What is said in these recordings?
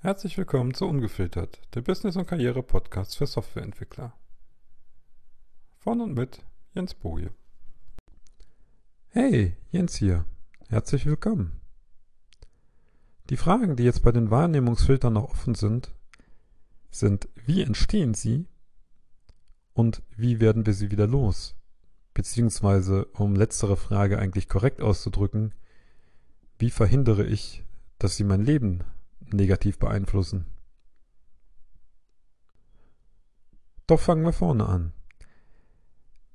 Herzlich willkommen zu Ungefiltert, der Business- und Karriere-Podcast für Softwareentwickler. Von und mit Jens Boje. Hey, Jens hier. Herzlich willkommen. Die Fragen, die jetzt bei den Wahrnehmungsfiltern noch offen sind, sind, wie entstehen sie und wie werden wir sie wieder los? Beziehungsweise, um letztere Frage eigentlich korrekt auszudrücken, wie verhindere ich, dass sie mein Leben negativ beeinflussen? Doch fangen wir vorne an.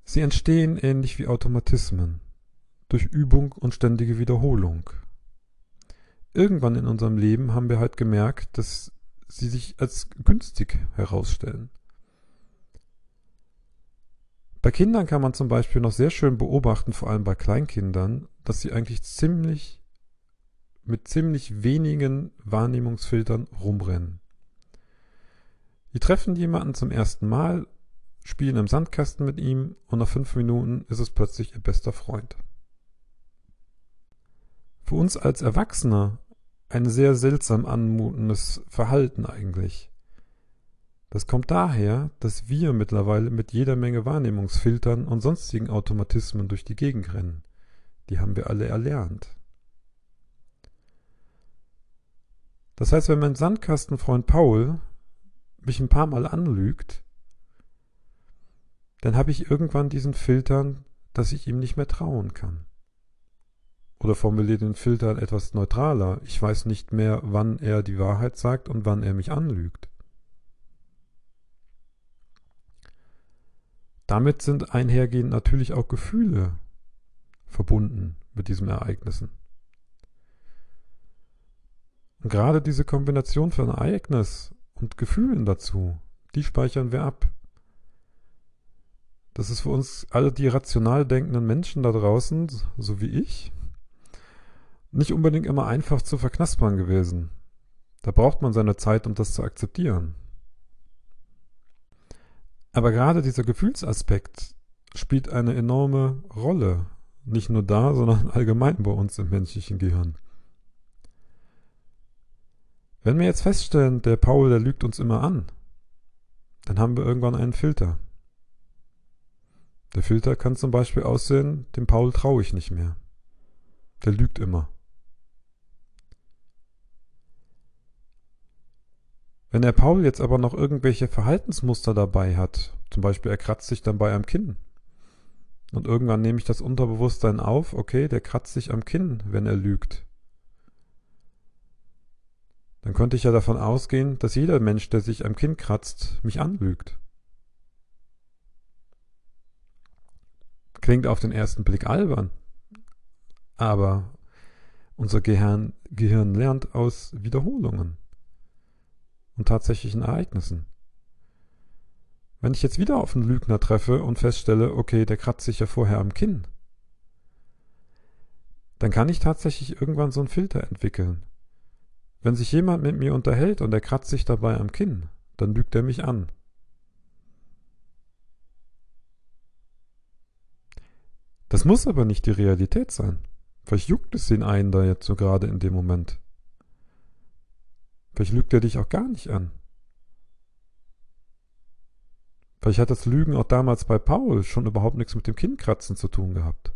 Sie entstehen ähnlich wie Automatismen, durch Übung und ständige Wiederholung. Irgendwann in unserem Leben haben wir halt gemerkt, dass sie sich als günstig herausstellen. Bei Kindern kann man zum Beispiel noch sehr schön beobachten, vor allem bei Kleinkindern, dass sie eigentlich ziemlich mit ziemlich wenigen Wahrnehmungsfiltern rumrennen. Die treffen jemanden zum ersten Mal, spielen im Sandkasten mit ihm und nach fünf Minuten ist es plötzlich ihr bester Freund. Für uns als Erwachsene ein sehr seltsam anmutendes Verhalten eigentlich. Das kommt daher, dass wir mittlerweile mit jeder Menge Wahrnehmungsfiltern und sonstigen Automatismen durch die Gegend rennen. Die haben wir alle erlernt. Das heißt, wenn mein Sandkastenfreund Paul mich ein paar Mal anlügt, dann habe ich irgendwann diesen Filtern, dass ich ihm nicht mehr trauen kann. Oder formuliere den Filtern etwas neutraler. Ich weiß nicht mehr, wann er die Wahrheit sagt und wann er mich anlügt. Damit sind einhergehend natürlich auch Gefühle verbunden mit diesen Ereignissen. Und gerade diese Kombination von Ereignis und Gefühlen dazu, die speichern wir ab. Das ist für uns alle die rational denkenden Menschen da draußen, so wie ich, nicht unbedingt immer einfach zu verknaspern gewesen. Da braucht man seine Zeit, um das zu akzeptieren. Aber gerade dieser Gefühlsaspekt spielt eine enorme Rolle, nicht nur da, sondern allgemein bei uns im menschlichen Gehirn. Wenn wir jetzt feststellen, der Paul, der lügt uns immer an, dann haben wir irgendwann einen Filter. Der Filter kann zum Beispiel aussehen, dem Paul traue ich nicht mehr. Der lügt immer. Wenn der Paul jetzt aber noch irgendwelche Verhaltensmuster dabei hat, zum Beispiel er kratzt sich dann bei einem Kinn, und irgendwann nehme ich das Unterbewusstsein auf, okay, der kratzt sich am Kinn, wenn er lügt dann könnte ich ja davon ausgehen, dass jeder Mensch, der sich am Kinn kratzt, mich anlügt. Klingt auf den ersten Blick albern, aber unser Gehirn, Gehirn lernt aus Wiederholungen und tatsächlichen Ereignissen. Wenn ich jetzt wieder auf einen Lügner treffe und feststelle, okay, der kratzt sich ja vorher am Kinn, dann kann ich tatsächlich irgendwann so einen Filter entwickeln. Wenn sich jemand mit mir unterhält und er kratzt sich dabei am Kinn, dann lügt er mich an. Das muss aber nicht die Realität sein. Vielleicht juckt es den einen da jetzt so gerade in dem Moment. Vielleicht lügt er dich auch gar nicht an. Vielleicht hat das Lügen auch damals bei Paul schon überhaupt nichts mit dem Kinnkratzen zu tun gehabt.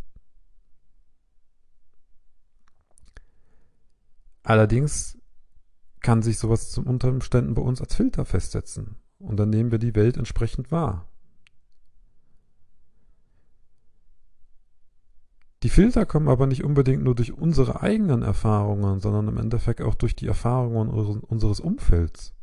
Allerdings kann sich sowas zum Umständen bei uns als Filter festsetzen. Und dann nehmen wir die Welt entsprechend wahr. Die Filter kommen aber nicht unbedingt nur durch unsere eigenen Erfahrungen, sondern im Endeffekt auch durch die Erfahrungen unseres Umfelds.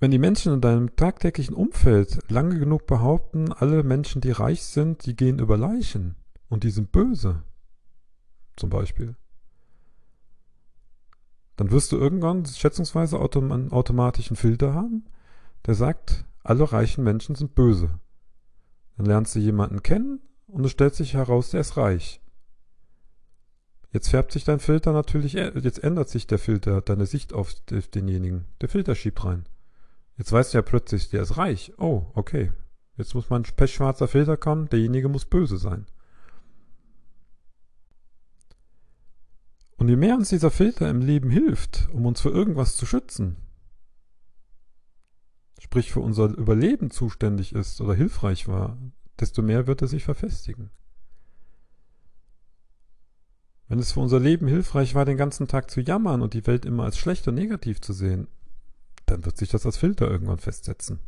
Wenn die Menschen in deinem tagtäglichen Umfeld lange genug behaupten, alle Menschen, die reich sind, die gehen über Leichen und die sind böse, zum Beispiel, dann wirst du irgendwann schätzungsweise autom automatischen Filter haben, der sagt, alle reichen Menschen sind böse. Dann lernst du jemanden kennen und es stellt sich heraus, der ist reich. Jetzt färbt sich dein Filter natürlich, äh, jetzt ändert sich der Filter, deine Sicht auf denjenigen. Der Filter schiebt rein. Jetzt weißt du ja plötzlich, der ist reich. Oh, okay. Jetzt muss mein pechschwarzer Filter kommen, derjenige muss böse sein. Und je mehr uns dieser Filter im Leben hilft, um uns für irgendwas zu schützen, sprich für unser Überleben zuständig ist oder hilfreich war, desto mehr wird er sich verfestigen. Wenn es für unser Leben hilfreich war, den ganzen Tag zu jammern und die Welt immer als schlecht und negativ zu sehen, dann wird sich das als Filter irgendwann festsetzen.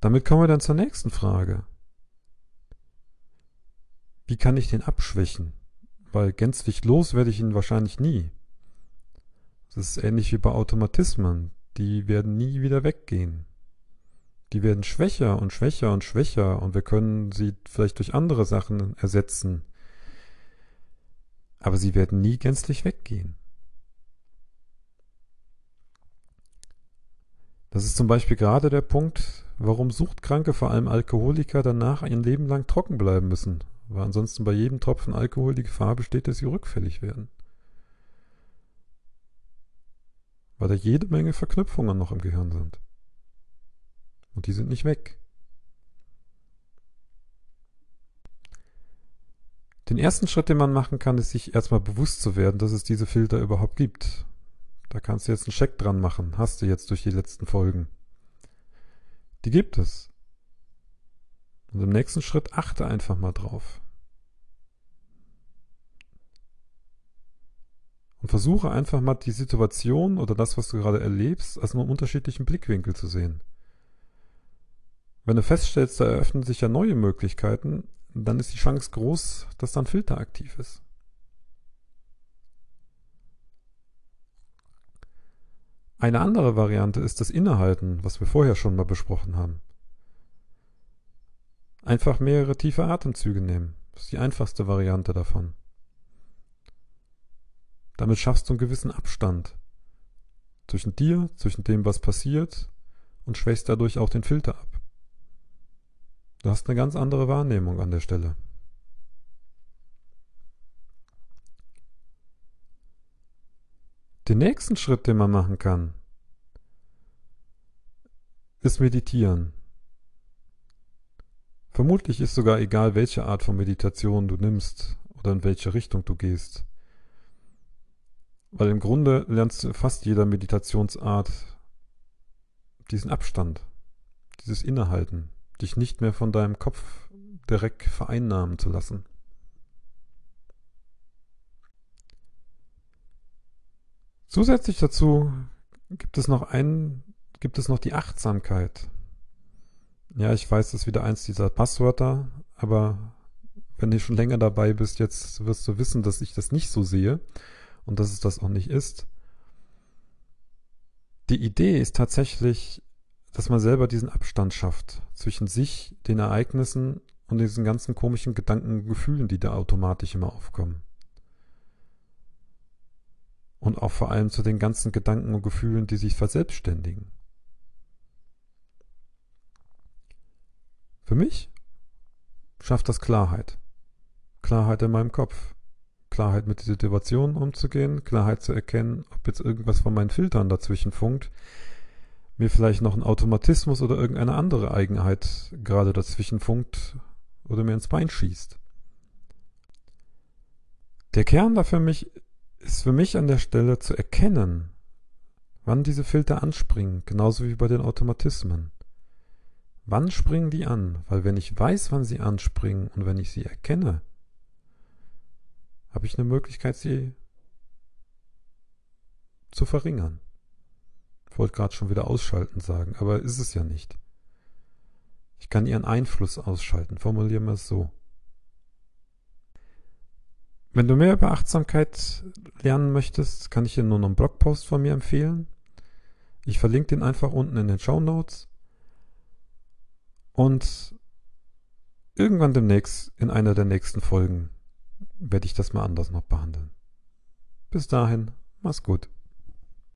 Damit kommen wir dann zur nächsten Frage. Wie kann ich den abschwächen? Weil gänzlich los werde ich ihn wahrscheinlich nie. Das ist ähnlich wie bei Automatismen. Die werden nie wieder weggehen. Die werden schwächer und schwächer und schwächer und wir können sie vielleicht durch andere Sachen ersetzen. Aber sie werden nie gänzlich weggehen. Das ist zum Beispiel gerade der Punkt, warum Suchtkranke, vor allem Alkoholiker, danach ein Leben lang trocken bleiben müssen, weil ansonsten bei jedem Tropfen Alkohol die Gefahr besteht, dass sie rückfällig werden. Weil da jede Menge Verknüpfungen noch im Gehirn sind. Und die sind nicht weg. Den ersten Schritt, den man machen kann, ist sich erstmal bewusst zu werden, dass es diese Filter überhaupt gibt. Da kannst du jetzt einen Check dran machen. Hast du jetzt durch die letzten Folgen. Die gibt es. Und im nächsten Schritt achte einfach mal drauf. Und versuche einfach mal die Situation oder das, was du gerade erlebst, aus einem unterschiedlichen Blickwinkel zu sehen. Wenn du feststellst, da eröffnen sich ja neue Möglichkeiten, dann ist die Chance groß, dass dann Filter aktiv ist. Eine andere Variante ist das Innehalten, was wir vorher schon mal besprochen haben. Einfach mehrere tiefe Atemzüge nehmen. Das ist die einfachste Variante davon. Damit schaffst du einen gewissen Abstand zwischen dir, zwischen dem, was passiert und schwächst dadurch auch den Filter ab. Du hast eine ganz andere Wahrnehmung an der Stelle. Den nächsten Schritt, den man machen kann, ist meditieren. Vermutlich ist sogar egal, welche Art von Meditation du nimmst oder in welche Richtung du gehst. Weil im Grunde lernst du fast jeder Meditationsart diesen Abstand, dieses Innehalten, dich nicht mehr von deinem Kopf direkt vereinnahmen zu lassen. Zusätzlich dazu gibt es noch einen, gibt es noch die Achtsamkeit. Ja, ich weiß, das ist wieder eins dieser Passwörter, aber wenn du schon länger dabei bist, jetzt wirst du wissen, dass ich das nicht so sehe und dass es das auch nicht ist. Die Idee ist tatsächlich, dass man selber diesen Abstand schafft zwischen sich, den Ereignissen und diesen ganzen komischen Gedanken und Gefühlen, die da automatisch immer aufkommen. Und auch vor allem zu den ganzen Gedanken und Gefühlen, die sich verselbstständigen. Für mich schafft das Klarheit. Klarheit in meinem Kopf. Klarheit mit der Situation umzugehen, Klarheit zu erkennen, ob jetzt irgendwas von meinen Filtern dazwischen funkt, mir vielleicht noch ein Automatismus oder irgendeine andere Eigenheit gerade dazwischen funkt oder mir ins Bein schießt. Der Kern da für mich ist für mich an der Stelle zu erkennen, wann diese Filter anspringen, genauso wie bei den Automatismen. Wann springen die an? Weil wenn ich weiß, wann sie anspringen und wenn ich sie erkenne, habe ich eine Möglichkeit, sie zu verringern. Ich wollte gerade schon wieder ausschalten sagen, aber ist es ja nicht. Ich kann ihren Einfluss ausschalten, formulieren wir es so. Wenn du mehr über Achtsamkeit lernen möchtest, kann ich dir nur noch einen Blogpost von mir empfehlen. Ich verlinke den einfach unten in den Show Notes. Und irgendwann demnächst in einer der nächsten Folgen werde ich das mal anders noch behandeln. Bis dahin, mach's gut.